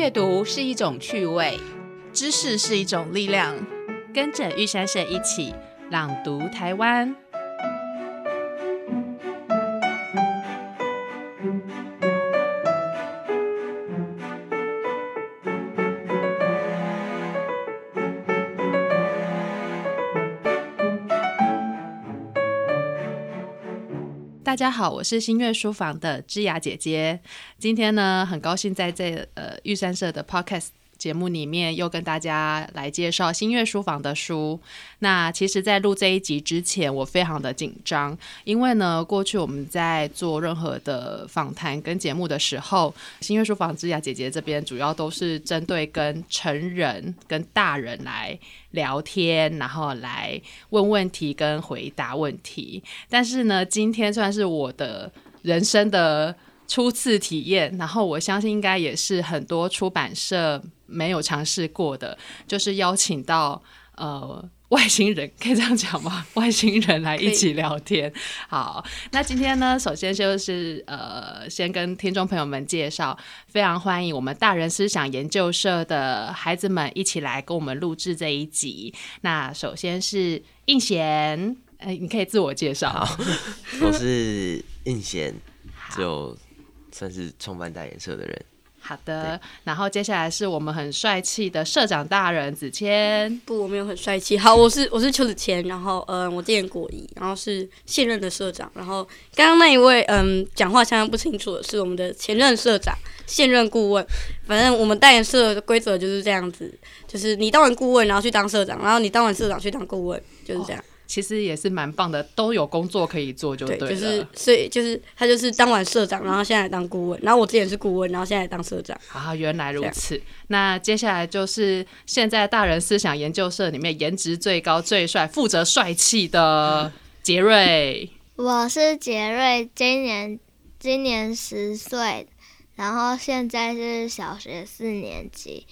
阅读是一种趣味，知识是一种力量。跟着玉山社一起朗读台湾。大家好，我是新月书房的芝雅姐姐。今天呢，很高兴在这呃玉山社的 Podcast。节目里面又跟大家来介绍新月书房的书。那其实，在录这一集之前，我非常的紧张，因为呢，过去我们在做任何的访谈跟节目的时候，新月书房之雅姐姐这边主要都是针对跟成人、跟大人来聊天，然后来问问题跟回答问题。但是呢，今天算是我的人生的初次体验，然后我相信应该也是很多出版社。没有尝试过的，就是邀请到呃外星人，可以这样讲吗？外星人来一起聊天。好，那今天呢，首先就是呃，先跟听众朋友们介绍，非常欢迎我们大人思想研究社的孩子们一起来跟我们录制这一集。那首先是应贤，哎，你可以自我介绍。我是应贤，就算是创办代言社的人。好的，然后接下来是我们很帅气的社长大人子谦。不，我没有很帅气。好，我是我是邱子谦，然后嗯，我今年国一，然后是现任的社长。然后刚刚那一位嗯，讲话相当不清楚的是我们的前任社长，现任顾问。反正我们代言社的规则就是这样子，就是你当完顾问，然后去当社长，然后你当完社长去当顾问，就是这样。其实也是蛮棒的，都有工作可以做，就对了。就是所以就是他就是当完社长，然后现在当顾问，然后我之前是顾问，然后现在当社长。啊，原来如此。那接下来就是现在大人思想研究社里面颜值最高、最帅、负责帅气的杰瑞。我是杰瑞，今年今年十岁，然后现在是小学四年级，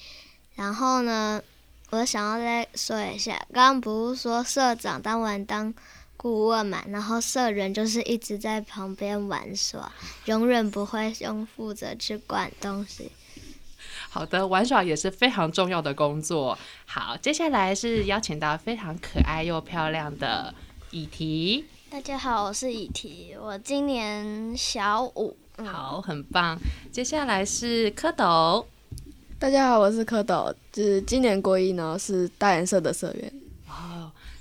然后呢？我想要再说一下，刚刚不是说社长当完当顾问嘛，然后社员就是一直在旁边玩耍，永远不会用负责去管东西。好的，玩耍也是非常重要的工作。好，接下来是邀请到非常可爱又漂亮的以提。大家好，我是以提，我今年小五。好，很棒。接下来是蝌蚪。大家好，我是蝌蚪，就是今年过一呢是大颜色的社员。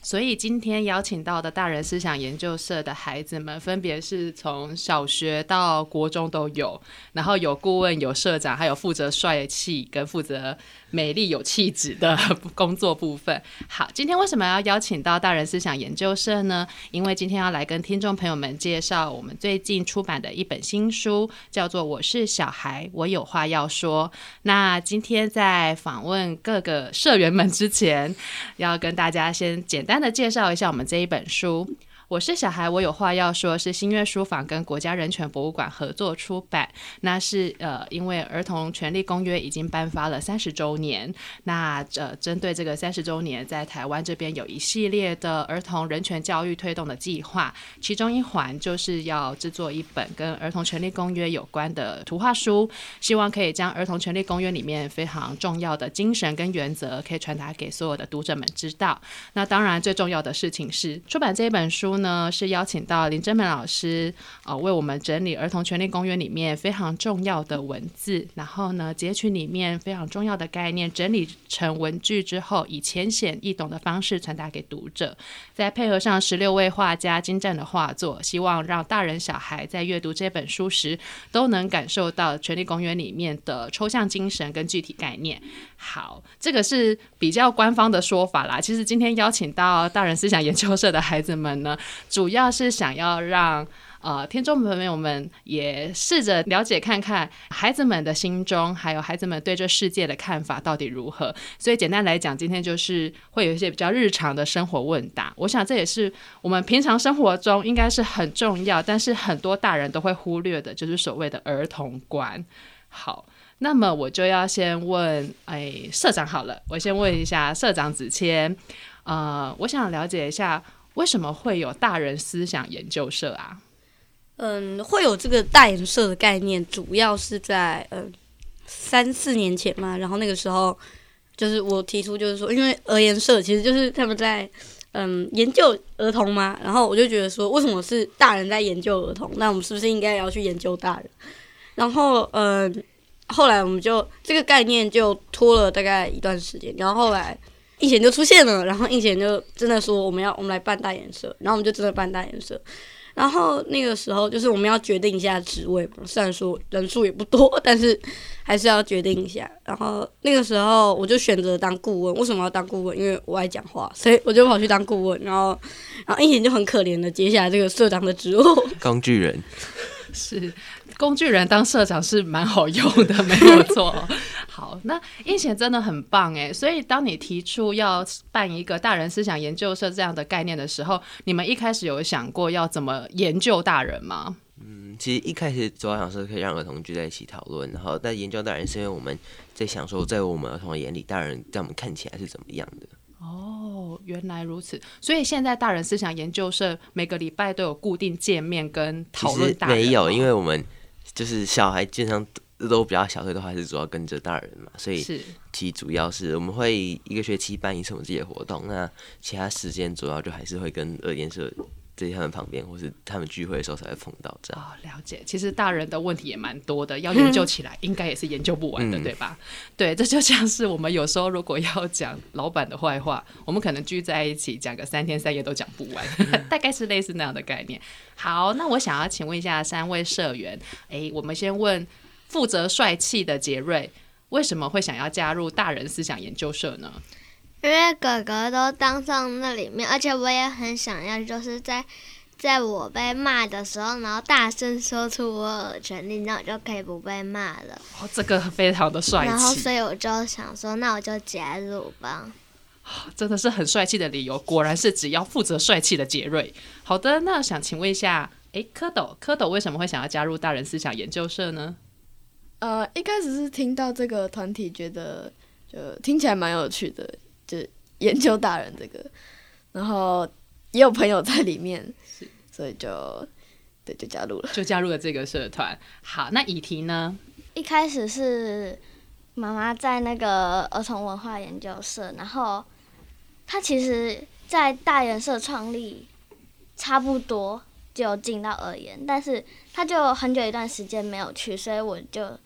所以今天邀请到的大人思想研究社的孩子们，分别是从小学到国中都有，然后有顾问、有社长，还有负责帅气跟负责。美丽有气质的工作部分。好，今天为什么要邀请到大人思想研究社呢？因为今天要来跟听众朋友们介绍我们最近出版的一本新书，叫做《我是小孩，我有话要说》。那今天在访问各个社员们之前，要跟大家先简单单的介绍一下我们这一本书。我是小孩，我有话要说。是新月书房跟国家人权博物馆合作出版。那是呃，因为儿童权利公约已经颁发了三十周年。那呃，针对这个三十周年，在台湾这边有一系列的儿童人权教育推动的计划，其中一环就是要制作一本跟儿童权利公约有关的图画书，希望可以将儿童权利公约里面非常重要的精神跟原则，可以传达给所有的读者们知道。那当然，最重要的事情是出版这一本书。呢是邀请到林真美老师啊，为我们整理《儿童权利公约》里面非常重要的文字，然后呢截取里面非常重要的概念，整理成文句之后，以浅显易懂的方式传达给读者，再配合上十六位画家精湛的画作，希望让大人小孩在阅读这本书时都能感受到《权利公约》里面的抽象精神跟具体概念。好，这个是比较官方的说法啦。其实今天邀请到大人思想研究社的孩子们呢。主要是想要让呃听众朋友们也试着了解看看孩子们的心中，还有孩子们对这世界的看法到底如何。所以简单来讲，今天就是会有一些比较日常的生活问答。我想这也是我们平常生活中应该是很重要，但是很多大人都会忽略的，就是所谓的儿童观。好，那么我就要先问，哎，社长好了，我先问一下社长子谦，呃，我想了解一下。为什么会有大人思想研究社啊？嗯，会有这个大研社的概念，主要是在嗯，三四年前嘛，然后那个时候就是我提出，就是说，因为儿研社其实就是他们在嗯研究儿童嘛，然后我就觉得说，为什么是大人在研究儿童？那我们是不是应该要去研究大人？然后嗯，后来我们就这个概念就拖了大概一段时间，然后后来应贤就出现了，然后应贤就真的说我们要我们来办大颜色，然后我们就真的办大颜色。然后那个时候就是我们要决定一下职位嘛，虽然说人数也不多，但是还是要决定一下。然后那个时候我就选择当顾问。为什么要当顾问？因为我爱讲话，所以我就跑去当顾问。然后，然后应贤就很可怜的接下来这个社长的职务。工具人是工具人当社长是蛮好用的，没有错。好，那应贤真的很棒哎。所以当你提出要办一个大人思想研究社这样的概念的时候，你们一开始有想过要怎么研究大人吗？嗯，其实一开始主要想说可以让儿童聚在一起讨论，然后但研究大人是因为我们在想说，在我们儿童的眼里，大人在我们看起来是怎么样的。哦，原来如此。所以现在大人思想研究社每个礼拜都有固定见面跟讨论大人。没有，因为我们就是小孩基本上都比较小，所以都还是主要跟着大人嘛。所以其实主要是我们会一个学期办一次我们自己的活动，那其他时间主要就还是会跟二研社在他们旁边，或是他们聚会的时候才会碰到这样。哦，了解。其实大人的问题也蛮多的，要研究起来应该也是研究不完的，嗯对吧？对，这就像是我们有时候如果要讲老板的坏话，我们可能聚在一起讲个三天三夜都讲不完，大概是类似那样的概念。好，那我想要请问一下三位社员，诶，我们先问负责帅气的杰瑞，为什么会想要加入大人思想研究社呢？因为哥哥都当上那里面，而且我也很想要，就是在在我被骂的时候，然后大声说出我有的权利，那我就可以不被骂了。哦，这个非常的帅气然后，所，以我就想说，那我就加入吧。真的是很帅气的理由，果然是只要负责帅气的杰瑞。好的，那想请问一下，诶，蝌蚪，蝌蚪为什么会想要加入大人思想研究社呢？呃，一开始是听到这个团体，觉得就听起来蛮有趣的，就研究大人这个，然后也有朋友在里面，所以就对就加入了。就加入了这个社团。好，那以婷呢？一开始是妈妈在那个儿童文化研究社，然后她其实，在大研社创立差不多就进到二研，但是她就很久一段时间没有去，所以我就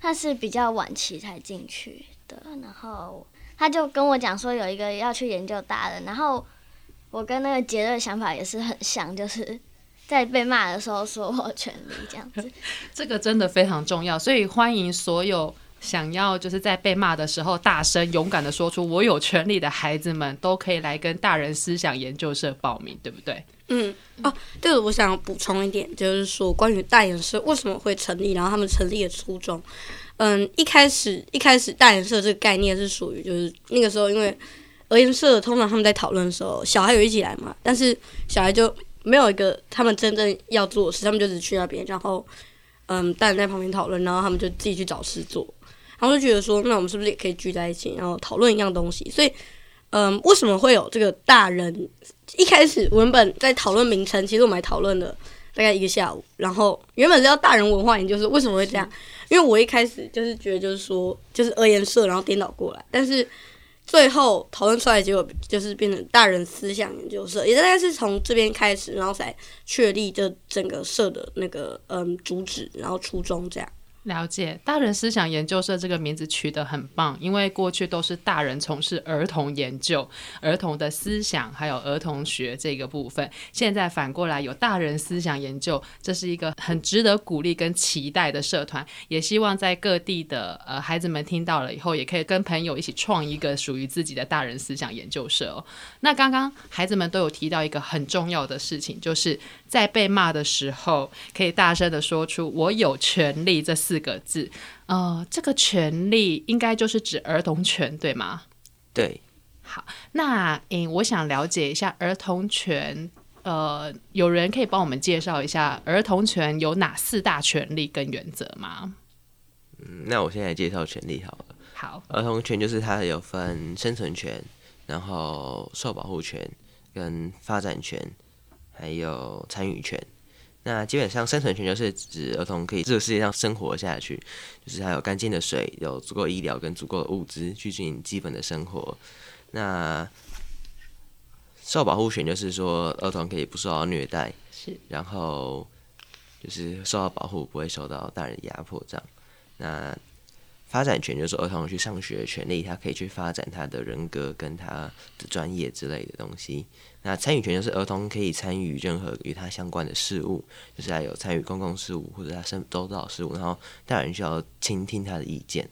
她是比较晚期才进去的，然后她就跟我讲说有一个要去研究大人，然后我跟那个杰瑞的想法也是很像，就是在被骂的时候说我有权利这样子。这个真的非常重要，所以欢迎所有想要就是在被骂的时候大声勇敢的说出“我有权利”的孩子们，都可以来跟大人思想研究社报名，对不对？嗯，哦，对了，我想补充一点，就是说关于大人社为什么会成立，然后他们成立的初衷。嗯，一开始一开始大研社这个概念是属于就是那个时候，因为儿研社通常他们在讨论的时候，小孩有一起来嘛，但是小孩就没有一个他们真正要做的事，他们就只去那边，然后嗯，大人在旁边讨论，然后他们就自己去找事做，然后就觉得说，那我们是不是也可以聚在一起，然后讨论一样东西？所以，嗯，为什么会有这个大人？一开始文本在讨论名称，其实我们还讨论了大概一个下午，然后原本是要大人文化研究社，为什么会这样？因为我一开始就是觉得就是说就是二研社，然后颠倒过来，但是最后讨论出来结果就是变成大人思想研究社，也大概是从这边开始，然后才确立这整个社的那个嗯主旨，然后初衷这样。了解，大人思想研究社这个名字取得很棒，因为过去都是大人从事儿童研究、儿童的思想还有儿童学这个部分，现在反过来有大人思想研究，这是一个很值得鼓励跟期待的社团，也希望在各地的呃孩子们听到了以后，也可以跟朋友一起创一个属于自己的大人思想研究社哦。那刚刚孩子们都有提到一个很重要的事情，就是在被骂的时候，可以大声的说出“我有权利”这四个字。呃，这个权利应该就是指儿童权，对吗？对，好那诶，我想了解一下儿童权。呃，有人可以帮我们介绍一下儿童权有哪四大权利跟原则吗？嗯，那我现在介绍权利好了。好，儿童权就是它有分生存权，然后受保护权、跟发展权，还有参与权。那基本上生存权就是指儿童可以这个世界上生活下去，就是还有干净的水、有足够医疗跟足够的物资去进行基本的生活。那受保护权就是说儿童可以不受到虐待，是，然后就是受到保护，不会受到大人压迫这样。那发展权就是儿童去上学的权利，他可以去发展他的人格跟他的专业之类的东西。那参与权就是儿童可以参与任何与他相关的事物，就是他有参与公共事务或者他身周遭事务，然后大人需要倾听他的意见。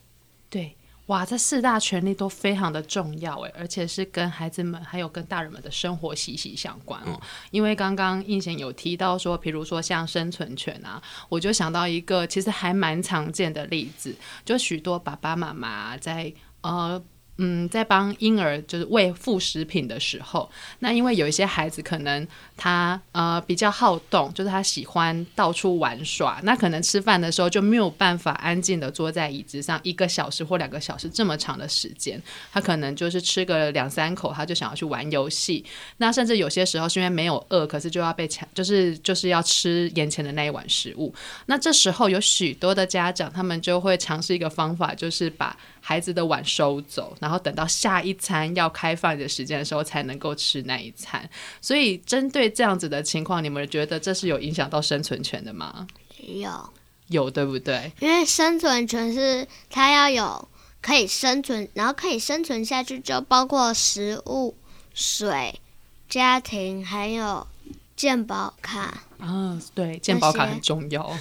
对，哇，这四大权利都非常的重要诶，而且是跟孩子们还有跟大人们的生活息息相关哦。因为刚刚应贤有提到说，比如说像生存权啊，我就想到一个其实还蛮常见的例子，就许多爸爸妈妈在呃。嗯，在帮婴儿就是喂副食品的时候，那因为有一些孩子可能他呃比较好动，就是他喜欢到处玩耍，那可能吃饭的时候就没有办法安静的坐在椅子上一个小时或两个小时这么长的时间，他可能就是吃个两三口，他就想要去玩游戏。那甚至有些时候是因为没有饿，可是就要被抢，就是就是要吃眼前的那一碗食物。那这时候有许多的家长，他们就会尝试一个方法，就是把孩子的碗收走，然后等到下一餐要开饭的时间的时候才能够吃那一餐。所以，针对这样子的情况，你们觉得这是有影响到生存权的吗？有，有，对不对？因为生存权是它要有可以生存，然后可以生存下去，就包括食物、水、家庭，还有健保卡。啊，对，健保卡很重要。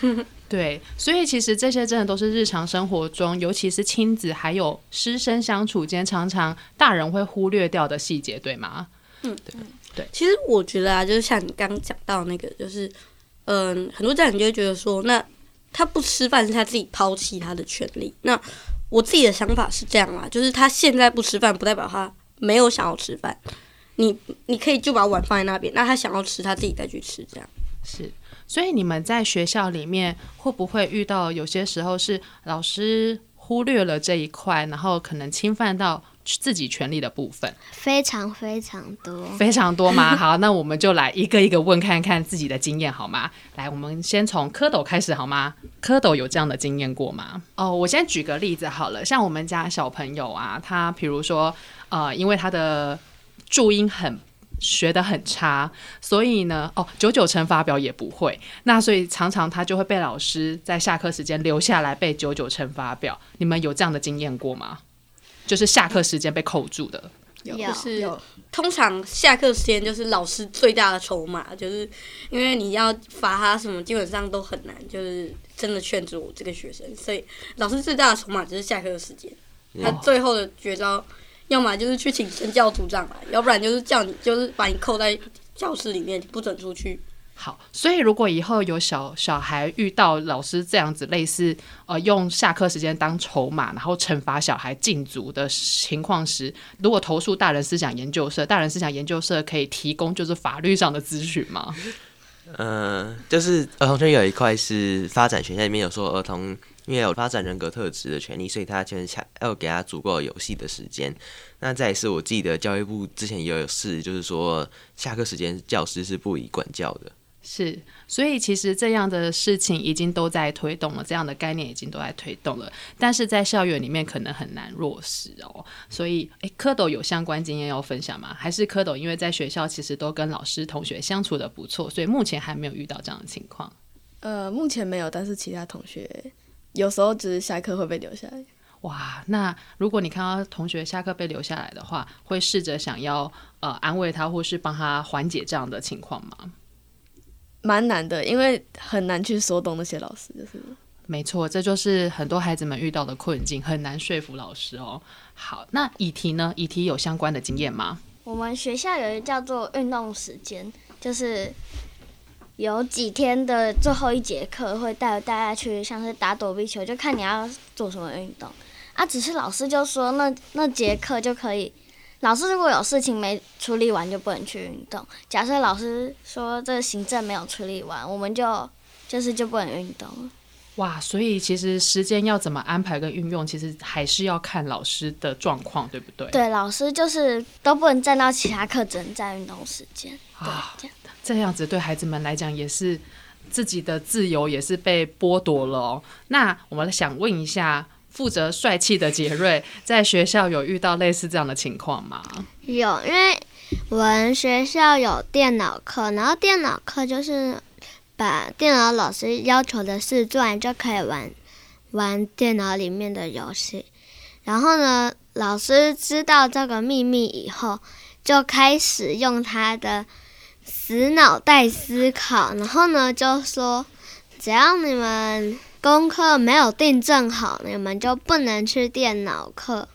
对，所以其实这些真的都是日常生活中，尤其是亲子还有师生相处间，常常大人会忽略掉的细节，对吗？嗯，对对。其实我觉得啊，就是像你刚刚讲到那个，就是嗯，很多家长就会觉得说，那他不吃饭是他自己抛弃他的权利。那我自己的想法是这样啦，就是他现在不吃饭，不代表他没有想要吃饭。你你可以就把碗放在那边，那他想要吃，他自己再去吃，这样是。所以你们在学校里面会不会遇到有些时候是老师忽略了这一块，然后可能侵犯到自己权利的部分？非常非常多，非常多吗？好，那我们就来一个一个问看看自己的经验好吗？来，我们先从蝌蚪开始好吗？蝌蚪有这样的经验过吗？哦，我先举个例子好了，像我们家小朋友啊，他比如说呃，因为他的注音很。学的很差，所以呢，哦，九九乘法表也不会，那所以常常他就会被老师在下课时间留下来背九九乘法表。你们有这样的经验过吗？就是下课时间被扣住的，有，是通常下课时间就是老师最大的筹码，就是因为你要罚他什么，基本上都很难，就是真的劝住这个学生，所以老师最大的筹码就是下课时间，他最后的绝招。要么就是去请神教组长来，要不然就是叫你，就是把你扣在教室里面，不准出去。好，所以如果以后有小小孩遇到老师这样子类似呃用下课时间当筹码，然后惩罚小孩禁足的情况时，如果投诉大人思想研究社，大人思想研究社可以提供就是法律上的咨询吗？嗯，就是儿童圈有一块是发展学校里面有说儿童。因为有发展人格特质的权利，所以他就是想要给他足够游戏的时间。那再是我记得教育部之前也有事，就是说下课时间教师是不宜管教的。是，所以其实这样的事情已经都在推动了，这样的概念已经都在推动了，但是在校园里面可能很难落实哦。所以，诶，蝌蚪有相关经验要分享吗？还是蝌蚪因为在学校其实都跟老师同学相处的不错，所以目前还没有遇到这样的情况？呃，目前没有，但是其他同学。有时候只是下课会被留下来。哇，那如果你看到同学下课被留下来的话，会试着想要呃安慰他，或是帮他缓解这样的情况吗？蛮难的，因为很难去说动那些老师，就是。没错，这就是很多孩子们遇到的困境，很难说服老师哦。好，那以题呢？以题有相关的经验吗？我们学校有一个叫做运动时间，就是。有几天的最后一节课会带大家去，像是打躲避球，就看你要做什么运动。啊，只是老师就说那那节课就可以，老师如果有事情没处理完就不能去运动。假设老师说这个行政没有处理完，我们就就是就不能运动了。哇，所以其实时间要怎么安排跟运用，其实还是要看老师的状况，对不对？对，老师就是都不能占到其他课，只能占运动时间。对，这样。这样子对孩子们来讲也是自己的自由也是被剥夺了哦。那我们想问一下，负责帅气的杰瑞，在学校有遇到类似这样的情况吗？有，因为我们学校有电脑课，然后电脑课就是把电脑老师要求的事做完就可以玩玩电脑里面的游戏。然后呢，老师知道这个秘密以后，就开始用他的死脑袋思考，然后呢就说，只要你们功课没有订正好，你们就不能去电脑课。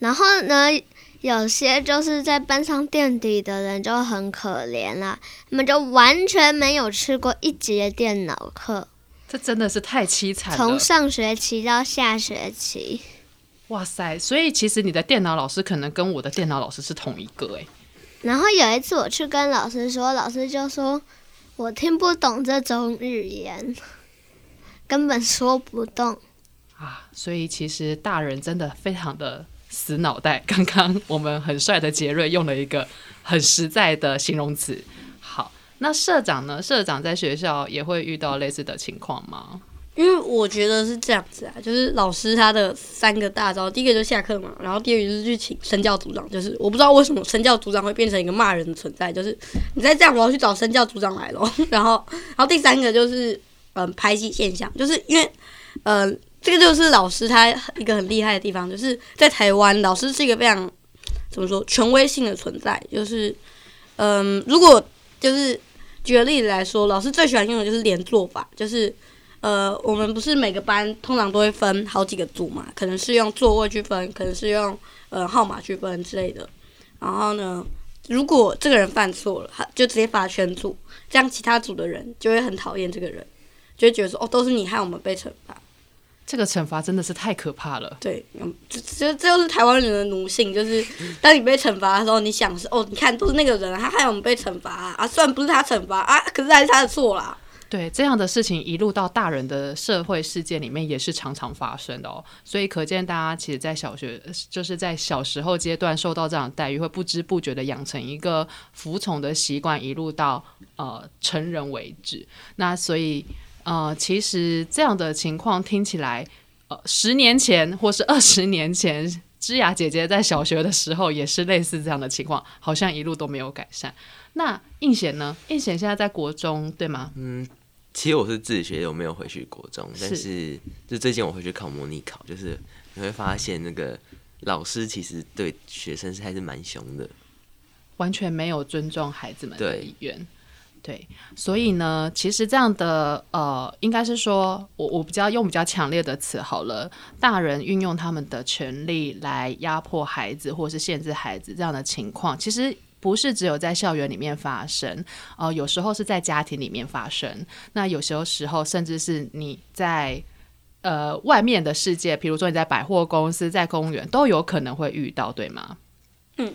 然后呢，有些就是在班上垫底的人就很可怜啦，他们就完全没有去过一节电脑课，这真的是太凄惨了。从上学期到下学期。哇塞！所以其实你的电脑老师可能跟我的电脑老师是同一个哎。然后有一次我去跟老师说，老师就说我听不懂这种语言，根本说不动啊。所以其实大人真的非常的死脑袋。刚刚我们很帅的杰瑞用了一个很实在的形容词。好，那社长呢？社长在学校也会遇到类似的情况吗？因为我觉得是这样子啊，就是老师他的三个大招，第一个就下课嘛，然后第二个就是去请身教组长，就是我不知道为什么身教组长会变成一个骂人的存在，就是你再这样，我要去找身教组长来了。然后，然后第三个就是嗯排挤现象，就是因为呃这个就是老师他一个很厉害的地方，就是在台湾老师是一个非常怎么说权威性的存在，就是嗯如果就是举个例子来说，老师最喜欢用的就是连坐法，就是。呃，我们不是每个班通常都会分好几个组嘛？可能是用座位去分，可能是用呃号码去分之类的。然后呢，如果这个人犯错了，他就直接罚全组，这样其他组的人就会很讨厌这个人，就会觉得说哦，都是你害我们被惩罚。这个惩罚真的是太可怕了。对，这这这就是台湾人的奴性，就是当你被惩罚的时候，你想是哦，你看都是那个人，他害我们被惩罚啊，虽然不是他惩罚啊，可是还是他的错啦。对这样的事情一路到大人的社会事件里面也是常常发生的哦，所以可见大家其实，在小学就是在小时候阶段受到这样的待遇，会不知不觉的养成一个服从的习惯，一路到呃成人为止。那所以呃，其实这样的情况听起来，呃，十年前或是二十年前，芝雅姐姐在小学的时候也是类似这样的情况，好像一路都没有改善。那应贤呢？应贤现在在国中对吗？嗯。其实我是自学，我没有回去国中，但是就最近我回去考模拟考，就是你会发现那个老师其实对学生是还是蛮凶的，完全没有尊重孩子们的意愿。对，所以呢，其实这样的呃，应该是说我我比较用比较强烈的词好了，大人运用他们的权利来压迫孩子或是限制孩子这样的情况，其实。不是只有在校园里面发生，呃，有时候是在家庭里面发生。那有时候时候，甚至是你在呃外面的世界，比如说你在百货公司、在公园，都有可能会遇到，对吗？嗯。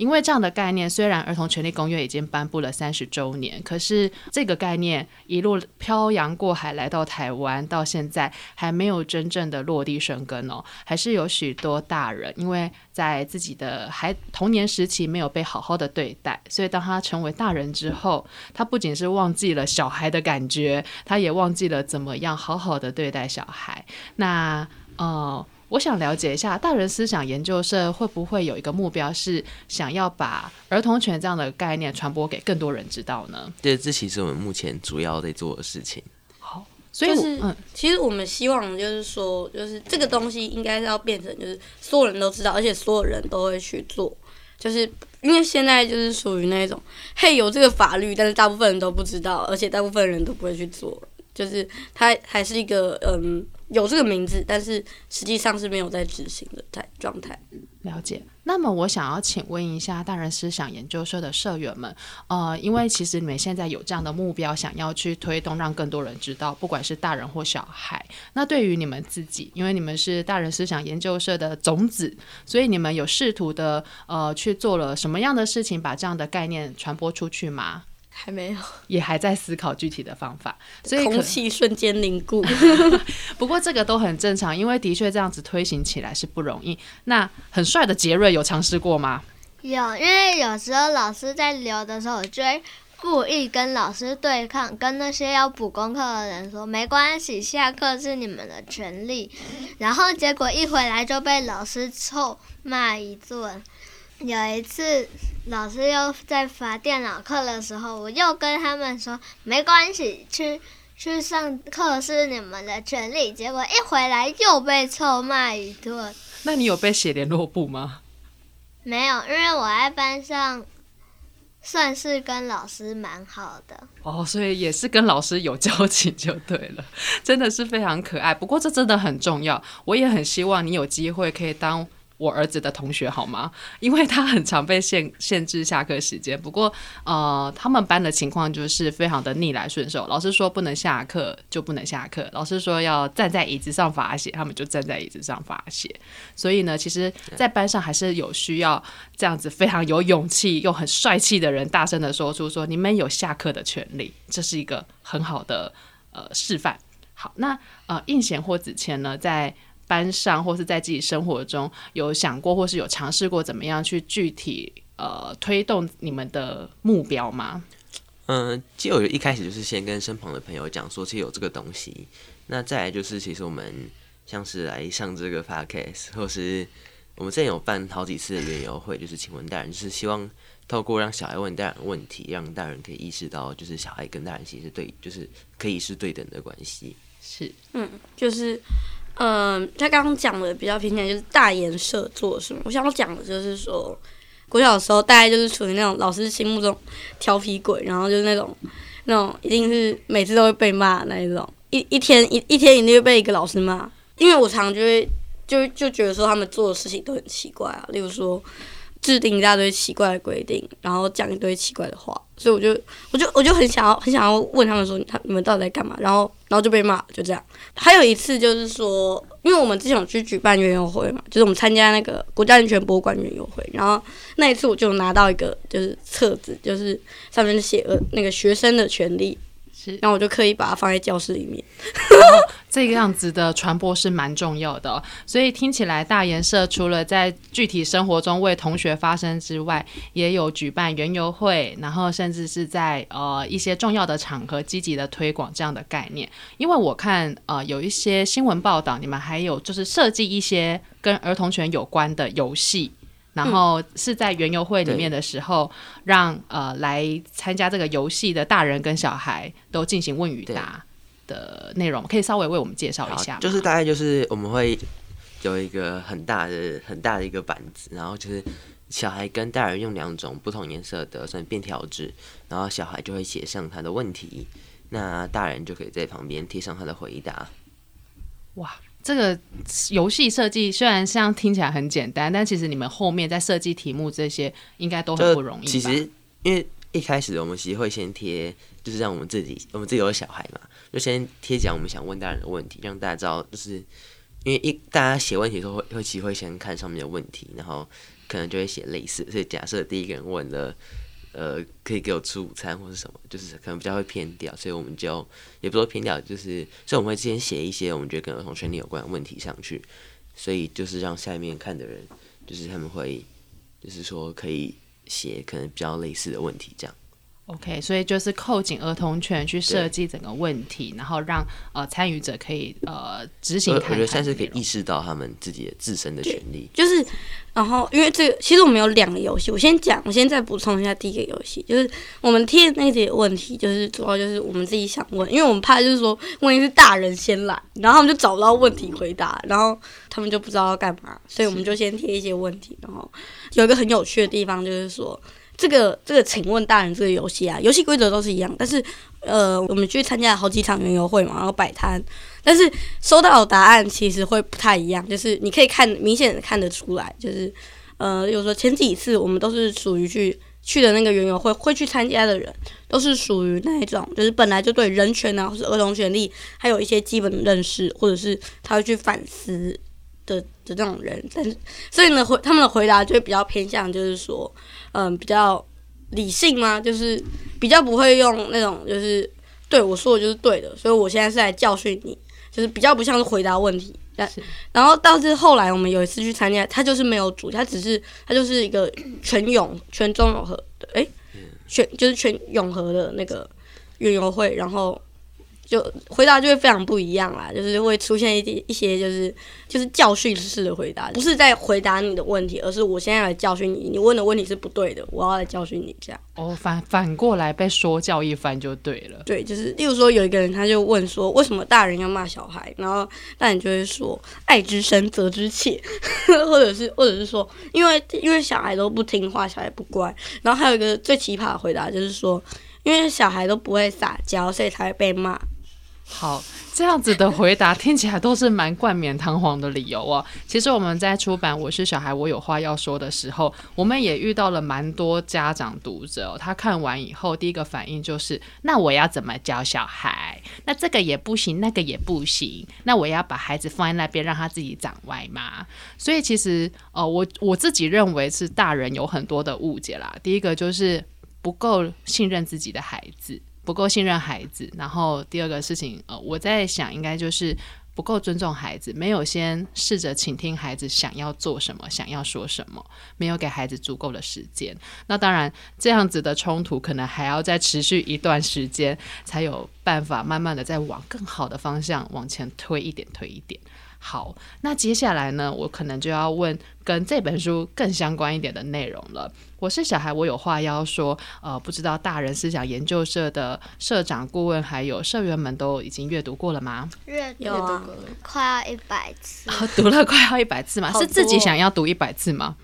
因为这样的概念，虽然儿童权利公约已经颁布了三十周年，可是这个概念一路漂洋过海来到台湾，到现在还没有真正的落地生根哦。还是有许多大人，因为在自己的孩童年时期没有被好好的对待，所以当他成为大人之后，他不仅是忘记了小孩的感觉，他也忘记了怎么样好好的对待小孩。那呃。我想了解一下，大人思想研究社会不会有一个目标，是想要把儿童权这样的概念传播给更多人知道呢？对，这其实我们目前主要在做的事情。好，所以嗯，其实我们希望就是说，就是这个东西应该是要变成，就是所有人都知道，而且所有人都会去做。就是因为现在就是属于那种，嘿，有这个法律，但是大部分人都不知道，而且大部分人都不会去做。就是它还是一个嗯。有这个名字，但是实际上是没有在执行的态状态。了解。那么我想要请问一下大人思想研究社的社员们，呃，因为其实你们现在有这样的目标，想要去推动，让更多人知道，不管是大人或小孩。那对于你们自己，因为你们是大人思想研究社的种子，所以你们有试图的呃去做了什么样的事情，把这样的概念传播出去吗？还没有，也还在思考具体的方法，所以空气瞬间凝固。不过这个都很正常，因为的确这样子推行起来是不容易。那很帅的杰瑞有尝试过吗？有，因为有时候老师在留的时候，我就会故意跟老师对抗，跟那些要补功课的人说没关系，下课是你们的权利。然后结果一回来就被老师臭骂一顿。有一次，老师又在罚电脑课的时候，我又跟他们说没关系，去去上课是你们的权利。结果一回来又被臭骂一顿。那你有被写联络簿吗？没有，因为我在班上算是跟老师蛮好的。哦，所以也是跟老师有交情就对了，真的是非常可爱。不过这真的很重要，我也很希望你有机会可以当。我儿子的同学好吗？因为他很常被限限制下课时间。不过，呃，他们班的情况就是非常的逆来顺受。老师说不能下课就不能下课，老师说要站在椅子上罚写，他们就站在椅子上罚写。所以呢，其实，在班上还是有需要这样子非常有勇气又很帅气的人，大声的说出说你们有下课的权利，这是一个很好的呃示范。好，那呃应贤或子谦呢，在。班上或是在自己生活中有想过或是有尝试过怎么样去具体呃推动你们的目标吗？嗯，其实我一开始就是先跟身旁的朋友讲说，其实有这个东西。那再来就是，其实我们像是来上这个 podcast，或是我们之前有办好几次的园游会，就是请问大人，就是希望透过让小孩问大人问题，让大人可以意识到，就是小孩跟大人其实对，就是可以是对等的关系。是，嗯，就是。嗯，他刚刚讲的比较平常就是大颜色做什么。我想要讲的就是说，国小的时候大概就是处于那种老师心目中调皮鬼，然后就是那种那种一定是每次都会被骂那一种，一一天一一天一定会被一个老师骂。因为我常常就会就就觉得说他们做的事情都很奇怪啊，例如说制定一大堆奇怪的规定，然后讲一堆奇怪的话，所以我就我就我就很想要很想要问他们说，他你们到底在干嘛？然后。然后就被骂，就这样。还有一次就是说，因为我们之前有去举办园游会嘛，就是我们参加那个国家人权博物馆园游会，然后那一次我就拿到一个就是册子，就是上面写了那个学生的权利。然后我就刻意把它放在教室里面，这个样子的传播是蛮重要的。所以听起来大研社除了在具体生活中为同学发声之外，也有举办园游会，然后甚至是在呃一些重要的场合积极的推广这样的概念。因为我看呃有一些新闻报道，你们还有就是设计一些跟儿童权有关的游戏。然后是在园游会里面的时候，让呃来参加这个游戏的大人跟小孩都进行问与答的内容，可以稍微为我们介绍一下。就是大概就是我们会有一个很大的很大的一个板子，然后就是小孩跟大人用两种不同颜色的算便条纸，然后小孩就会写上他的问题，那大人就可以在旁边贴上他的回答。哇！这个游戏设计虽然像听起来很简单，但其实你们后面在设计题目这些应该都很不容易。其实因为一开始我们其实会先贴，就是让我们自己，我们自己有小孩嘛，就先贴讲我们想问大人的问题，让大家知道，就是因为一大家写问题的时候会会其实会先看上面的问题，然后可能就会写类似，所以假设第一个人问了。呃，可以给我吃午餐或是什么，就是可能比较会偏掉，所以我们就也不说偏掉，就是所以我们会之前写一些我们觉得跟儿童权利有关的问题上去，所以就是让下面看的人，就是他们会，就是说可以写可能比较类似的问题这样。OK，所以就是扣紧儿童权去设计整个问题，然后让呃参与者可以呃执行。我觉得算是可以意识到他们自己的自身的权利。就是，然后因为这个，其实我们有两个游戏，我先讲，我先再补充一下第一个游戏，就是我们贴那些问题，就是主要就是我们自己想问，因为我们怕就是说问题是大人先来，然后他们就找不到问题回答，然后他们就不知道要干嘛，所以我们就先贴一些问题，然后有一个很有趣的地方就是说。这个这个，请问大人，这个游戏啊，游戏规则都是一样，但是呃，我们去参加了好几场园游会嘛，然后摆摊，但是收到的答案其实会不太一样，就是你可以看明显看得出来，就是呃，比如说前几次我们都是属于去去的那个园游会会去参加的人，都是属于那一种，就是本来就对人权啊或是儿童权利还有一些基本的认识，或者是他会去反思的的这种人，但是所以呢回他们的回答就会比较偏向，就是说。嗯，比较理性吗？就是比较不会用那种，就是对我说的就是对的，所以我现在是来教训你就是比较不像是回答问题。但是然后到是后来我们有一次去参加，他就是没有组，他只是他就是一个全永全中永和的，诶，全就是全永和的那个园游会，然后就回答就会非常不一样啦，就是会出现一点一些就是就是教训式的回答，不是在回答你的问题，而是我现在来教训你，你问的问题是不对的，我要来教训你这样。哦，反反过来被说教一番就对了。对，就是例如说有一个人他就问说，为什么大人要骂小孩？然后大人就会说，爱之深责之切，或者是或者是说，因为因为小孩都不听话，小孩不乖。然后还有一个最奇葩的回答就是说，因为小孩都不会撒娇，所以才会被骂。好，这样子的回答听起来都是蛮冠冕堂皇的理由哦。其实我们在出版《我是小孩，我有话要说》的时候，我们也遇到了蛮多家长读者、他看完以后第一个反应就是：那我要怎么教小孩？那这个也不行，那个也不行。那我要把孩子放在那边让他自己长歪吗？所以其实呃，我我自己认为是大人有很多的误解啦。第一个就是不够信任自己的孩子。不够信任孩子，然后第二个事情，呃，我在想应该就是不够尊重孩子，没有先试着倾听孩子想要做什么，想要说什么，没有给孩子足够的时间。那当然，这样子的冲突可能还要再持续一段时间，才有办法慢慢的再往更好的方向往前推一点，推一点。好，那接下来呢，我可能就要问跟这本书更相关一点的内容了。我是小孩，我有话要说。呃，不知道大人思想研究社的社长、顾问还有社员们都已经阅读过了吗？阅读过了，快要一百次，读了快要一百次吗？是自己想要读一百次吗？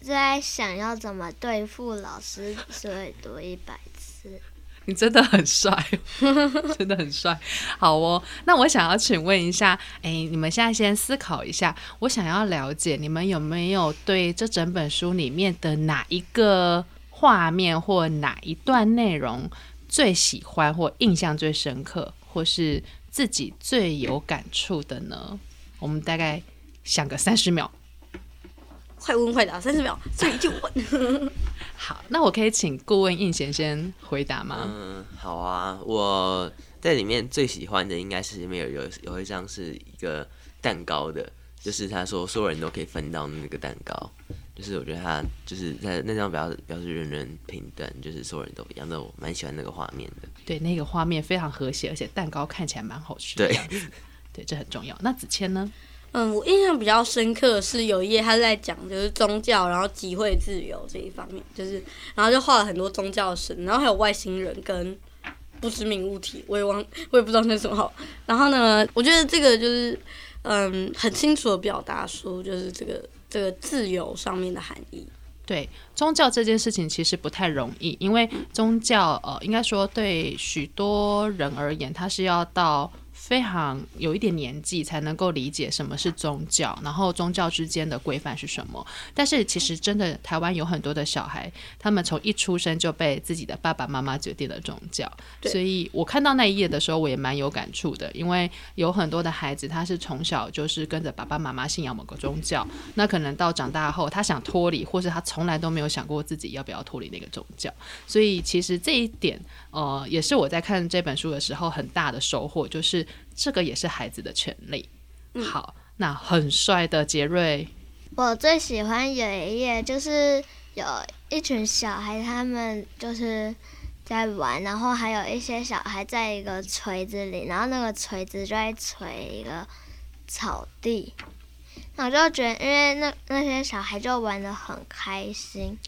在想要怎么对付老师，所以读一百次。你 真的很帅，真的很帅。好哦，那我想要请问一下，哎，你们现在先思考一下，我想要了解你们有没有对这整本书里面的哪一个画面或哪一段内容最喜欢或印象最深刻，或是自己最有感触的呢？我们大概想个三十秒。快问快答，三十秒，所以就问。好，那我可以请顾问应贤先回答吗？嗯，好啊，我在里面最喜欢的应该是里面有有有一张是一个蛋糕的，就是他说所有人都可以分到那个蛋糕，就是我觉得他就是在那张表表示人人平等，就是所有人都一样，的我蛮喜欢那个画面的。对，那个画面非常和谐，而且蛋糕看起来蛮好吃的对。对，这很重要。那子谦呢？嗯，我印象比较深刻的是有一页他在讲就是宗教，然后集会自由这一方面，就是然后就画了很多宗教神，然后还有外星人跟不知名物体，我也忘，我也不知道那什么好。然后呢，我觉得这个就是嗯很清楚的表达出就是这个这个自由上面的含义。对宗教这件事情其实不太容易，因为宗教呃，应该说对许多人而言，它是要到非常有一点年纪才能够理解什么是宗教，然后宗教之间的规范是什么。但是其实真的台湾有很多的小孩，他们从一出生就被自己的爸爸妈妈决定了宗教，所以我看到那一页的时候，我也蛮有感触的，因为有很多的孩子他是从小就是跟着爸爸妈妈信仰某个宗教，那可能到长大后他想脱离，或是他从来都没有想过自己要不要脱离那个宗教，所以其实这一点，呃，也是我在看这本书的时候很大的收获，就是这个也是孩子的权利。好，那很帅的杰瑞，我最喜欢有一页，就是有一群小孩，他们就是在玩，然后还有一些小孩在一个锤子里，然后那个锤子就在锤一个草地，那我就觉得，因为那那些小孩就玩的很开心。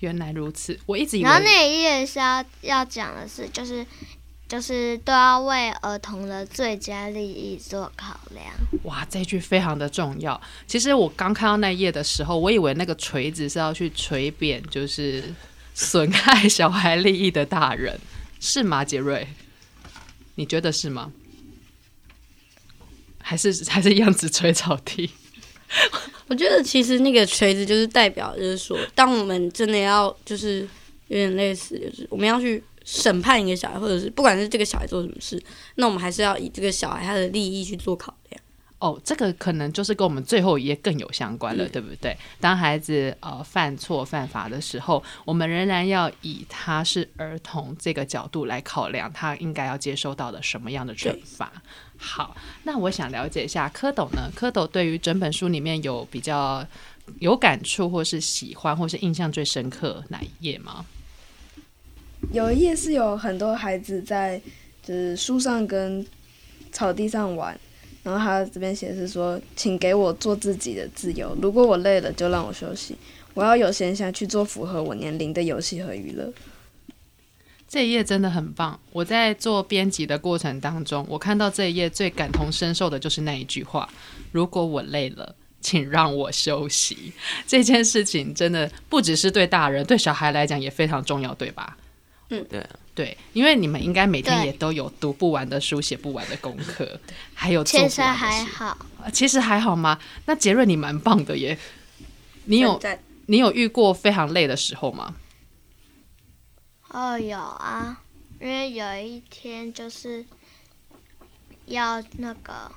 原来如此，我一直以为然后那一页是要要讲的是，就是就是都要为儿童的最佳利益做考量。哇，这句非常的重要。其实我刚看到那一页的时候，我以为那个锤子是要去锤扁，就是损害小孩利益的大人，是吗？杰瑞，你觉得是吗？还是 还是一样子锤草地？我觉得其实那个锤子就是代表，就是说，当我们真的要，就是有点类似，就是我们要去审判一个小孩，或者是不管是这个小孩做什么事，那我们还是要以这个小孩他的利益去做考量。哦，这个可能就是跟我们最后一页更有相关了，对不对？当孩子呃犯错犯法的时候，我们仍然要以他是儿童这个角度来考量，他应该要接受到的什么样的惩罚。好，那我想了解一下蝌蚪呢？蝌蚪对于整本书里面有比较有感触，或是喜欢，或是印象最深刻哪一页吗？有一页是有很多孩子在就是树上跟草地上玩，然后他这边写是说，请给我做自己的自由，如果我累了就让我休息，我要有闲暇去做符合我年龄的游戏和娱乐。这一页真的很棒。我在做编辑的过程当中，我看到这一页最感同身受的就是那一句话：“如果我累了，请让我休息。”这件事情真的不只是对大人，对小孩来讲也非常重要，对吧？对啊，对，因为你们应该每天也都有读不完的书、写不完的功课，还有其实。还好，呃其实还好吗？那杰瑞你蛮棒的耶。你有你有遇过非常累的时候吗？哦，有啊，因为有一天就是要那个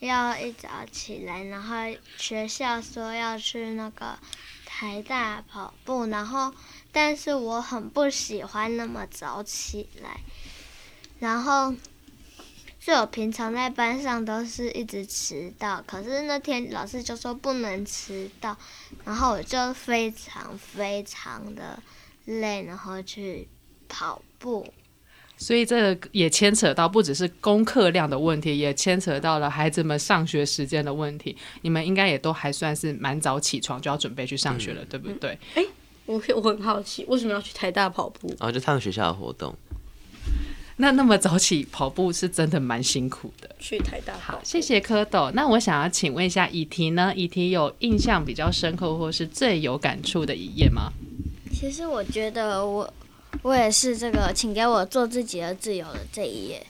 要一早起来，然后学校说要去那个台大跑步，然后但是我很不喜欢那么早起来，然后。是我平常在班上都是一直迟到，可是那天老师就说不能迟到，然后我就非常非常的累，然后去跑步。所以这个也牵扯到不只是功课量的问题，也牵扯到了孩子们上学时间的问题。你们应该也都还算是蛮早起床就要准备去上学了，对不对？我我很好奇，为什么要去台大跑步？然后就他们学校的活动，那那么早起跑步是真的蛮辛苦的。去台大跑好，步。谢谢蝌蚪。那我想要请问一下以题呢？以题有印象比较深刻或是最有感触的一页吗？其实我觉得我我也是这个，请给我做自己的自由的这一页，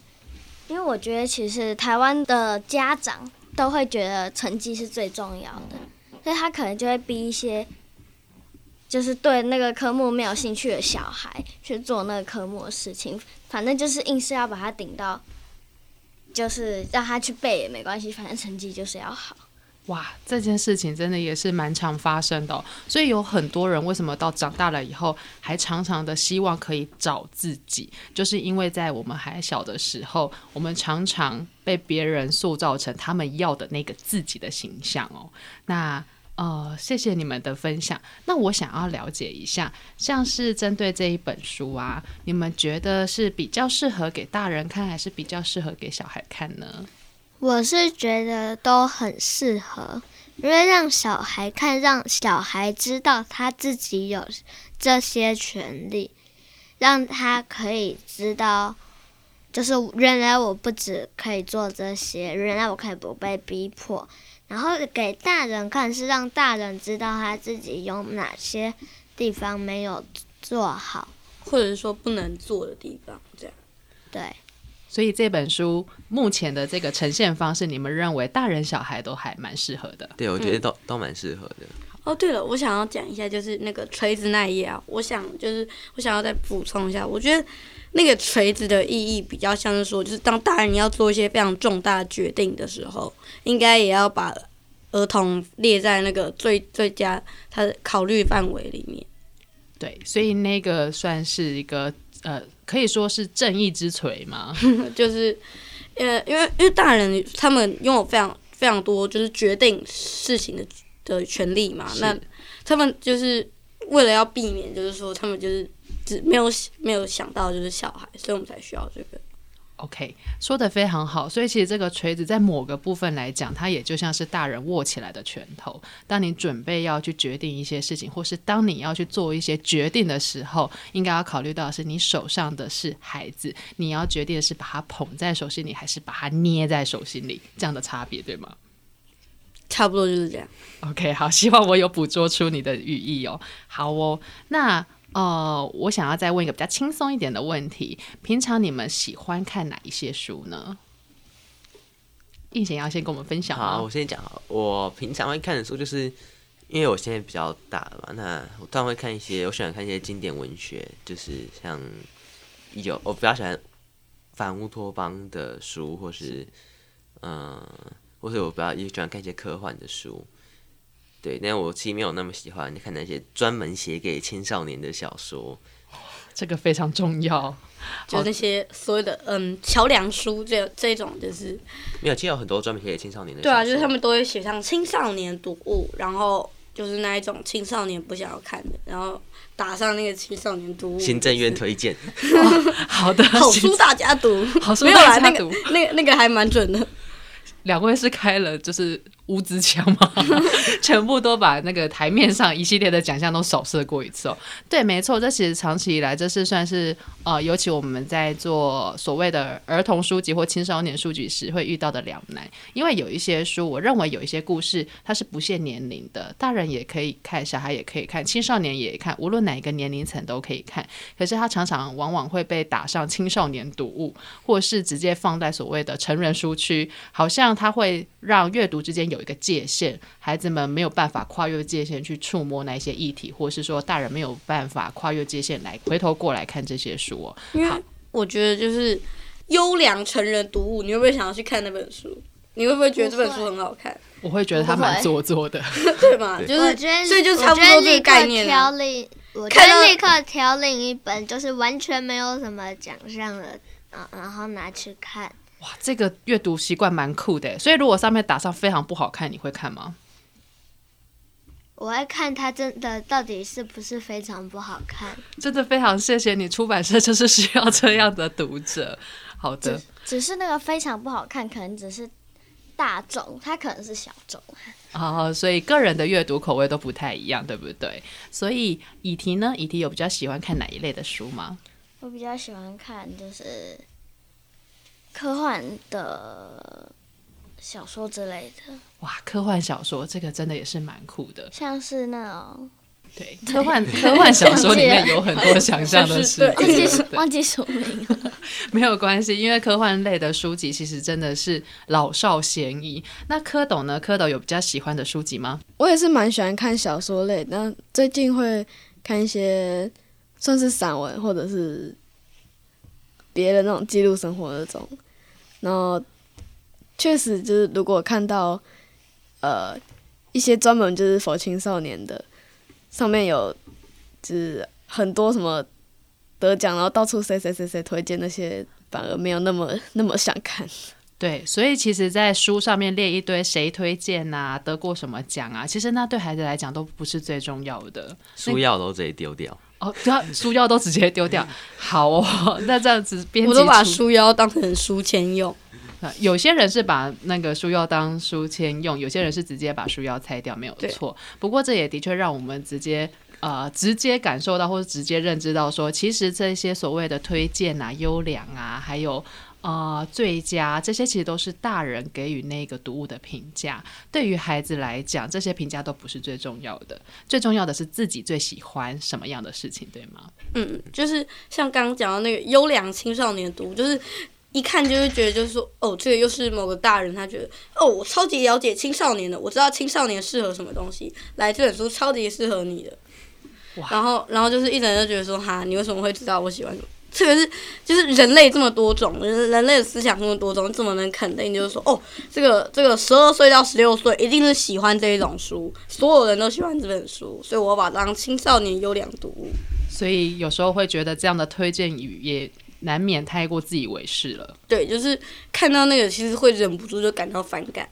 因为我觉得其实台湾的家长都会觉得成绩是最重要的，所以他可能就会逼一些就是对那个科目没有兴趣的小孩去做那个科目的事情，反正就是硬是要把他顶到，就是让他去背也没关系，反正成绩就是要好。哇，这件事情真的也是蛮常发生的、所以有很多人为什么到长大了以后，还常常的希望可以找自己，就是因为在我们还小的时候，我们常常被别人塑造成他们要的那个自己的形象哦。那呃，谢谢你们的分享。那我想要了解一下，像是针对这一本书啊，你们觉得是比较适合给大人看，还是比较适合给小孩看呢？我是觉得都很适合，因为让小孩看，让小孩知道他自己有这些权利，让他可以知道，就是原来我不只可以做这些，原来我可以不被逼迫。然后给大人看，是让大人知道他自己有哪些地方没有做好。或者是说不能做的地方，这样。对，所以这本书目前的这个呈现方式，你们认为大人小孩都还蛮适合的。对我觉得都、都蛮适合的。哦，对了，我想要讲一下，就是那个锤子那一页啊，我想就是我想要再补充一下，我觉得那个锤子的意义比较像是说，就是当大人要做一些非常重大决定的时候，应该也要把儿童列在那个最最佳他的考虑范围里面。对，所以那个算是一个呃，可以说是正义之锤嘛。就是呃，因为因为大人他们拥有非常非常多就是决定事情的的权利嘛，那他们就是为了要避免，就是说他们就是只没有没有想到就是小孩，所以我们才需要这个。OK，说的非常好。所以其实这个锤子在某个部分来讲，它也就像是大人握起来的拳头。当你准备要去决定一些事情，或是当你要去做一些决定的时候，应该要考虑到的是你手上的是孩子，你要决定的是把他捧在手心里，还是把他捏在手心里，这样的差别，对吗？差不多就是这样。OK，好，希望我有捕捉出你的语义哦。好哦，那呃，我想要再问一个比较轻松一点的问题：平常你们喜欢看哪一些书呢？应贤要先跟我们分享好，吗我？先讲好。我平常会看的书，就是因为我现在比较大了嘛，那我当然会看一些，我喜欢看一些经典文学，就是像一九，我比较喜欢反乌托邦的书，或是嗯，或者我比较也喜欢看一些科幻的书。对，但我其实没有那么喜欢看那些专门写给青少年的小说。这个非常重要。就那些所谓的嗯桥梁书这这种就是没有，其实有很多专门写给青少年的。对啊，就是他们都会写上青少年读物，然后就是那一种青少年不想要看的，然后打上那个青少年读物。行政院推荐。好的，好书大家读，好书没有啦，那个大家读。那个那个还蛮准的。两位是开了就是乌兹枪吗？全部都把那个台面上一系列的奖项都扫射过一次哦。对，没错，这其实长期以来，这是算是呃，尤其我们在做所谓的儿童书籍或青少年书籍时会遇到的两难。因为有一些书，我认为有一些故事它是不限年龄的，大人也可以看，小孩也可以看，青少年也看，无论哪一个年龄层都可以看。可是它常常往往会被打上青少年读物，或是直接放在所谓的成人书区，好像它会让阅读之间有一个界限，孩子们没有办法跨越界限去触摸那些议题，或是说大人没有办法跨越界限来回头过来看这些书哦。因为我觉得就是优良成人读物，你会不会想要去看那本书？你会不会觉得这本书很好看？我会觉得它蛮做作的。对吗？就我是觉得，所以就差不多这个立刻概念啊。挑另，我觉看到得立刻挑另一本，就是完全没有什么奖项的，然，然后拿去看。哇，这个阅读习惯蛮酷的。所以如果上面打上非常不好看，你会看吗？我会看它真的到底是不是非常不好看。真的非常谢谢你，出版社就是需要这样的读者。好的，只是那个非常不好看，可能只是大众，它可能是小众。哦、所以个人的阅读口味都不太一样，对不对？所以以题呢，以题有比较喜欢看哪一类的书吗？我比较喜欢看就是科幻的小说之类的，哇，科幻小说这个真的也是蛮酷的。像是那种对，科幻科幻小说里面有很多想象的事忘记，忘记署名了。没有关系，因为科幻类的书籍其实真的是老少咸宜。那蝌蚪呢？蝌蚪有比较喜欢的书籍吗？我也是蛮喜欢看小说类，那最近会看一些算是散文或者是别的那种记录生活那种。然后确实就是如果看到呃一些专门就是否青少年的，上面有就是很多什么得奖，然后到处谁谁谁谁推荐那些，反而没有那么那么想看。对，所以其实，在书上面列一堆谁推荐啊，得过什么奖啊，其实那对孩子来讲都不是最重要的。书要都直接丢掉。哦，对啊，书腰都直接丢掉。好哦，那这样子编辑我都把书腰当成书签用。啊有些人是把那个书腰当书签用，有些人是直接把书腰拆掉，没有错。不过这也的确让我们直接呃直接感受到，或者直接认知到说，其实这些所谓的推荐啊、优良啊，还有。呃，最佳这些其实都是大人给予那个读物的评价。对于孩子来讲，这些评价都不是最重要的，最重要的是自己最喜欢什么样的事情，对吗？嗯，就是像刚刚讲到那个优良青少年读，就是一看就会觉得，就是说，哦，这个又是某个大人，他觉得，哦，我超级了解青少年的，我知道青少年适合什么东西，来这本书超级适合你的。然后，然后就是一整人就觉得说，哈，你为什么会知道我喜欢什么？特别是就是人类这么多种，人人类的思想这么多种，你怎么能肯定就是说，哦，这个这个十二岁到十六岁一定是喜欢这一种书，所有人都喜欢这本书，所以我把它当青少年优良读物。所以有时候会觉得这样的推荐语也难免太过自以为是了。对，就是看到那个，其实会忍不住就感到反感。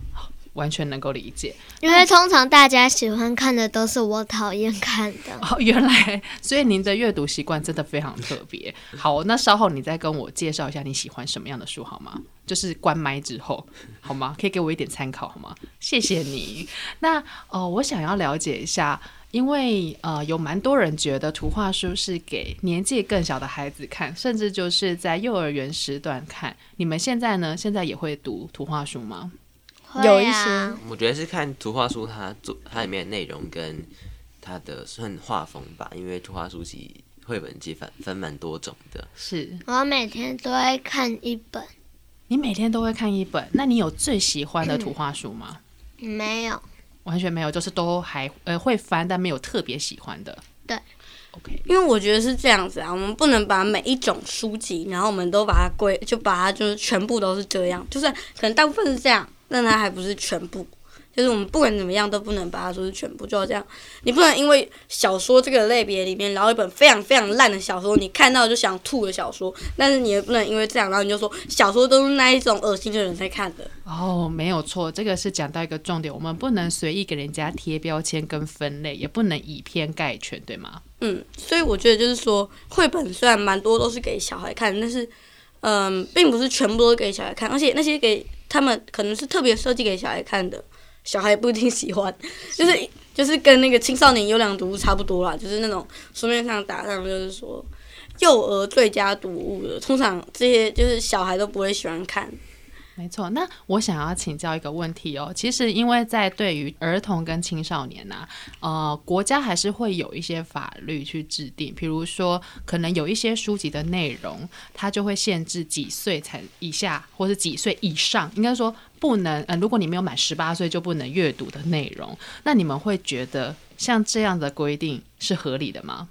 完全能够理解因为通常大家喜欢看的都是我讨厌看的。哦，原来，所以您的阅读习惯真的非常特别。好，那稍后你再跟我介绍一下你喜欢什么样的书好吗？就是关麦之后，好吗？可以给我一点参考好吗？谢谢你。那呃，我想要了解一下，因为呃，有蛮多人觉得图画书是给年纪更小的孩子看，甚至就是在幼儿园时段看。你们现在呢？现在也会读图画书吗？有一会啊我觉得是看图画书它做它里面的内容跟它的算画风吧，因为图画书其实绘本其实分分蛮多种的。是。我每天都会看一本，你每天都会看一本，那你有最喜欢的图画书吗？没有。完全没有，就是都还呃会翻，但没有特别喜欢的。对，OK，因为我觉得是这样子啊，我们不能把每一种书籍，然后我们都把它归，就把它就是全部都是这样，就是可能大部分是这样，但它还不是全部。就是我们不管怎么样都不能把它说是全部，就要这样。你不能因为小说这个类别里面，然后一本非常非常烂的小说，你看到就想吐的小说，但是你也不能因为这样，然后你就说小说都是那一种恶心的人在看的。哦，没有错，这个是讲到一个重点，我们不能随意给人家贴标签跟分类，也不能以偏概全，对吗？嗯，所以我觉得就是说，绘本虽然蛮多都是给小孩看，但是嗯，并不是全部都给小孩看，而且那些给他们可能是特别设计给小孩看的。小孩不一定喜欢，就是就是跟那个青少年优良读物差不多啦，就是那种书面上打上就是说幼儿最佳读物的，通常这些就是小孩都不会喜欢看。没错，那我想要请教一个问题哦。其实，因为在对于儿童跟青少年呐，呃，国家还是会有一些法律去制定，比如说，可能有一些书籍的内容，它就会限制几岁才以下，或是几岁以上，应该说不能，呃，如果你没有满十八岁就不能阅读的内容。那你们会觉得像这样的规定是合理的吗？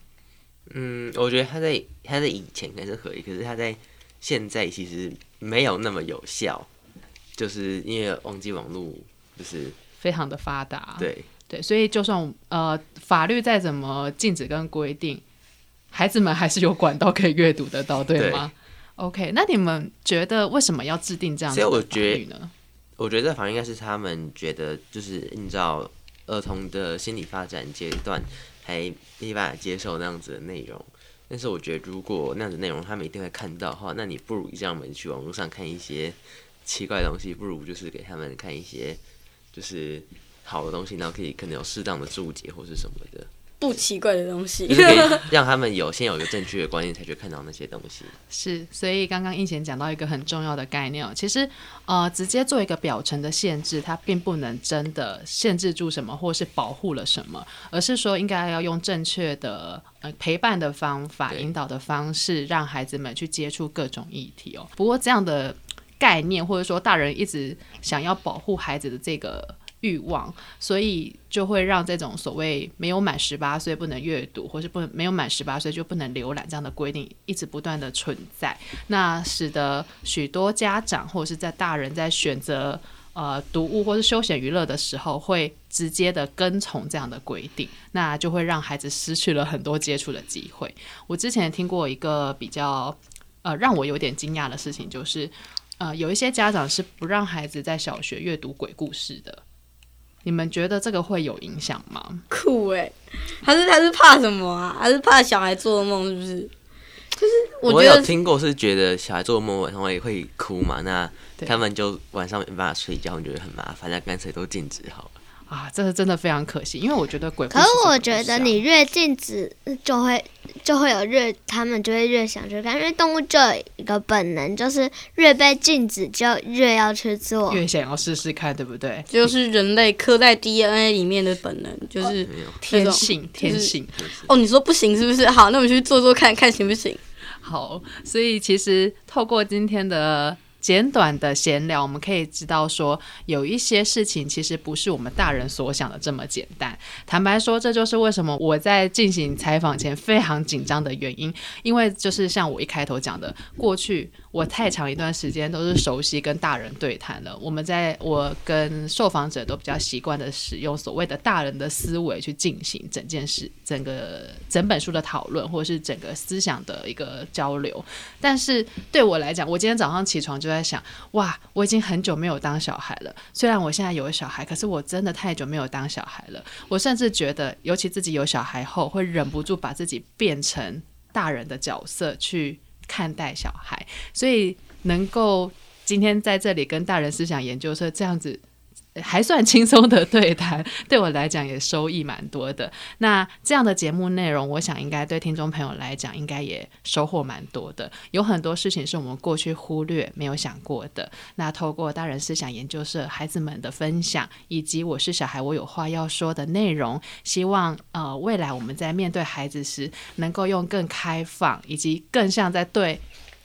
嗯，我觉得他在他在以前应该是合理，可是他在现在其实没有那么有效。就是因为忘记网络就是非常的发达，对对，所以就算呃法律再怎么禁止跟规定，孩子们还是有管道可以阅读得到，对吗？OK，那你们觉得为什么要制定这样的法律呢？我觉得法律应该是他们觉得就是依照儿童的心理发展阶段，还没办法接受那样子的内容。但是我觉得如果那样子内容他们一定会看到的话，那你不如让我们去网络上看一些。奇怪的东西，不如就是给他们看一些，就是好的东西，然后可以可能有适当的注解或是什么的。不奇怪的东西，就是让他们有先有一个正确的观念，才去看到那些东西。是，所以刚刚应贤讲到一个很重要的概念，其实呃，直接做一个表层的限制，它并不能真的限制住什么，或是保护了什么，而是说应该要用正确的呃陪伴的方法、引导的方式，让孩子们去接触各种议题哦。不过这样的。概念，或者说大人一直想要保护孩子的这个欲望，所以就会让这种所谓没有满十八岁不能阅读，或是不没有满十八岁就不能浏览这样的规定，一直不断的存在。那使得许多家长或者是在大人在选择呃读物或是休闲娱乐的时候，会直接的跟从这样的规定，那就会让孩子失去了很多接触的机会。我之前听过一个比较呃让我有点惊讶的事情，就是。呃，有一些家长是不让孩子在小学阅读鬼故事的，你们觉得这个会有影响吗？酷哎，还是他是怕什么啊？还是怕小孩做梦？是不是？就是我有听过，是觉得小孩做梦晚上会会哭嘛？那他们就晚上没办法睡觉，觉得很麻烦，那干脆都禁止好了。啊，这是真的非常可惜，因为我觉得鬼。可是我觉得你越禁止，就会就会有越他们就会越想去看，因为动物就有一个本能，就是越被禁止就越要去做，越想要试试看，对不对？就是人类刻在 DNA 里面的本能，就是天性，天性。哦，你说不行是不是？好，那我们去做做看看行不行？好，所以其实透过今天的。简短的闲聊，我们可以知道说，有一些事情其实不是我们大人所想的这么简单。坦白说，这就是为什么我在进行采访前非常紧张的原因，因为就是像我一开头讲的，过去。我太长一段时间都是熟悉跟大人对谈了。我们在我跟受访者都比较习惯的使用所谓的大人的思维去进行整件事、整个整本书的讨论，或者是整个思想的一个交流。但是对我来讲，我今天早上起床就在想：哇，我已经很久没有当小孩了。虽然我现在有小孩，可是我真的太久没有当小孩了。我甚至觉得，尤其自己有小孩后，会忍不住把自己变成大人的角色去。看待小孩，所以能够今天在这里跟大人思想研究社这样子。还算轻松的对谈，对我来讲也收益蛮多的。那这样的节目内容，我想应该对听众朋友来讲，应该也收获蛮多的。有很多事情是我们过去忽略、没有想过的。那透过大人思想研究社孩子们的分享，以及我是小孩，我有话要说的内容，希望呃未来我们在面对孩子时，能够用更开放，以及更像在对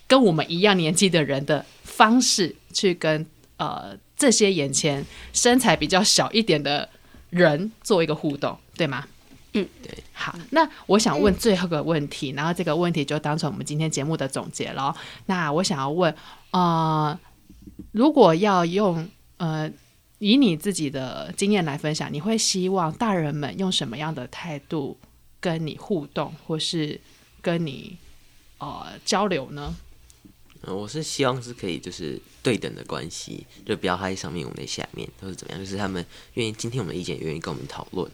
跟我们一样年纪的人的方式去跟呃。这些眼前身材比较小一点的人做一个互动，对吗？嗯，对。好，那我想问最后一个问题，然后这个问题就当成我们今天节目的总结了。那我想要问，呃，如果要用呃以你自己的经验来分享，你会希望大人们用什么样的态度跟你互动，或是跟你呃交流呢？我是希望是可以就是对等的关系，就不要他在上面，我们在下面，或是怎么样？就是他们愿意今天我们的意见，愿意跟我们讨论。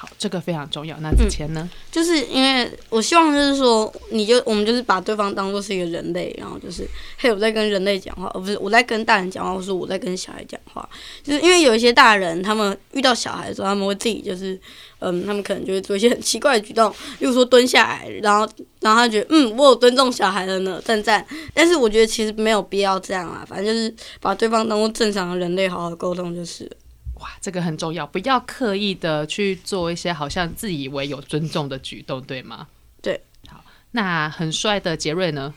好，这个非常重要。那之前呢？就是因为我希望就是说，你就我们就是把对方当做是一个人类，然后就是嘿，我在跟人类讲话，而不是我在跟大人讲话，或是我在跟小孩讲话。就是因为有一些大人，他们遇到小孩的时候，他们会自己就是，嗯，他们可能就会做一些很奇怪的举动，例如说蹲下来，然后然后他觉得，嗯，我有尊重小孩了呢，赞赞。但是我觉得其实没有必要这样啊，反正就是把对方当做正常的人类，好好沟通就是了。哇，这个很重要，不要刻意的去做一些好像自以为有尊重的举动，对吗？对。好，那很帅的杰瑞呢？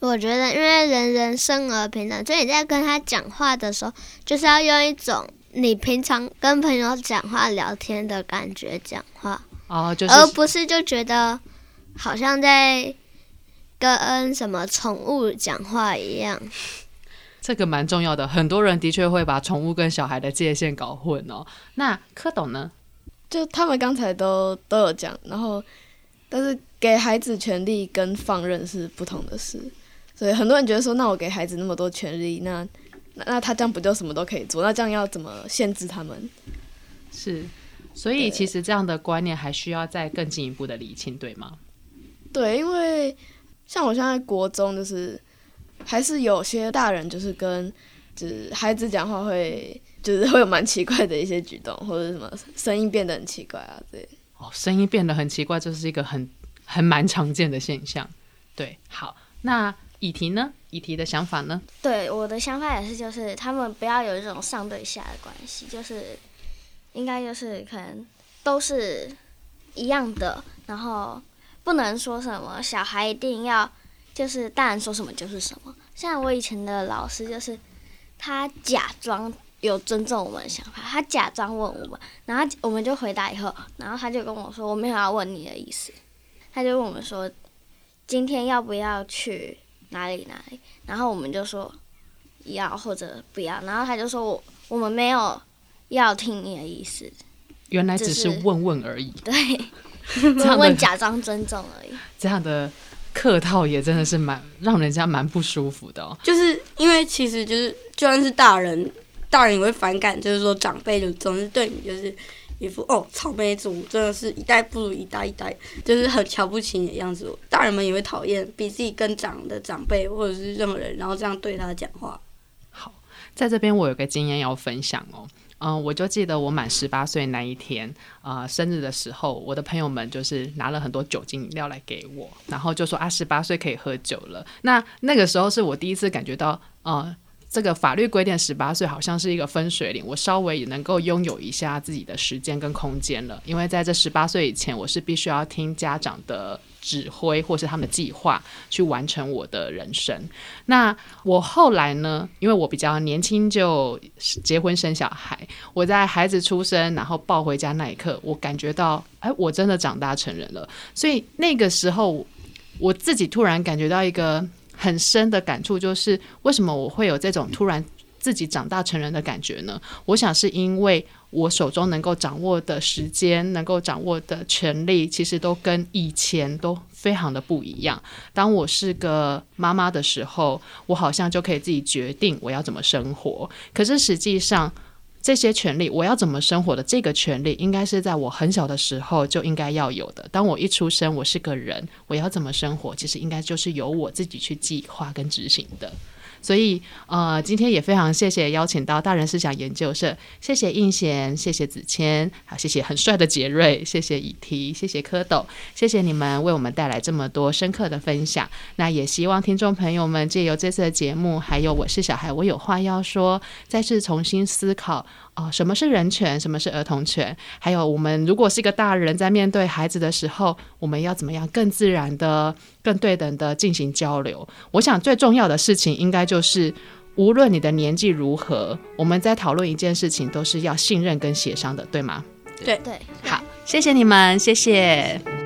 我觉得，因为人人生而平等，所以你在跟他讲话的时候，就是要用一种你平常跟朋友讲话聊天的感觉讲话，哦，就是而不是就觉得好像在跟什么宠物讲话一样。这个蛮重要的，很多人的确会把宠物跟小孩的界限搞混哦。那蝌蚪呢？就他们刚才都都有讲，然后但是给孩子权利跟放任是不同的事，所以很多人觉得说，那我给孩子那么多权利，那那那他这样不就什么都可以做？那这样要怎么限制他们？是，所以其实这样的观念还需要再更进一步的理清，对吗？对，因为像我现在国中，就是还是有些大人就是跟就是孩子讲话会就是会有蛮奇怪的一些举动，或者什么声音变得很奇怪啊之类的。哦，声音变得很奇怪，这是一个很很蛮常见的现象。对，好，那以提呢？以提的想法呢？对，我的想法也是，就是他们不要有一种上对下的关系，就是应该就是可能都是一样的，然后不能说什么小孩一定要就是大人说什么就是什么。像我以前的老师，就是他假装有尊重我们的想法，他假装问我们，然后我们就回答以后，然后他就跟我说我没有要问你的意思，他就问我们说今天要不要去哪里哪里，然后我们就说要或者不要，然后他就说我我们没有要听你的意思，原来只是问问而已，对，这样的问假装尊重而已。这样的客套也真的是蛮让人家蛮不舒服的哦。就是因为其实就是就算是大人，大人也会反感，就是说长辈就总是对你就是一副哦草莓族，真的是一代不如一代，一代就是很瞧不起你的样子。大人们也会讨厌比自己更长的长辈或者是任何人，然后这样对他讲话。好在这边我有个经验要分享哦。嗯、我就记得我满十八岁那一天，呃，生日的时候，我的朋友们就是拿了很多酒精饮料来给我，然后就说啊，十八岁可以喝酒了。那那个时候是我第一次感觉到，呃，这个法律规定十八岁好像是一个分水岭，我稍微也能够拥有一下自己的时间跟空间了。因为在这十八岁以前，我是必须要听家长的指挥或是他们的计划去完成我的人生。那我后来呢，因为我比较年轻就结婚生小孩，我在孩子出生然后抱回家那一刻，我感觉到，哎，我真的长大成人了。所以那个时候，我自己突然感觉到一个很深的感触，就是为什么我会有这种突然自己长大成人的感觉呢？我想是因为我手中能够掌握的时间，能够掌握的权利，其实都跟以前都非常的不一样。当我是个妈妈的时候，我好像就可以自己决定我要怎么生活。可是实际上，这些权利，我要怎么生活的这个权利，应该是在我很小的时候就应该要有的。当我一出生，我是个人，我要怎么生活，其实应该就是由我自己去计划跟执行的。所以，呃，今天也非常谢谢邀请到大人思想研究社，谢谢应贤，谢谢子谦，好，谢谢很帅的杰瑞，谢谢以提，谢谢蝌蚪，谢谢你们为我们带来这么多深刻的分享。那也希望听众朋友们借由这次的节目，还有我是小孩，我有话要说，再次重新思考。哦，什么是人权？什么是儿童权？还有，我们如果是一个大人，在面对孩子的时候，我们要怎么样更自然的、更对等的进行交流？我想最重要的事情，应该就是，无论你的年纪如何，我们在讨论一件事情，都是要信任跟协商的，对吗？对，好，谢谢你们，谢谢。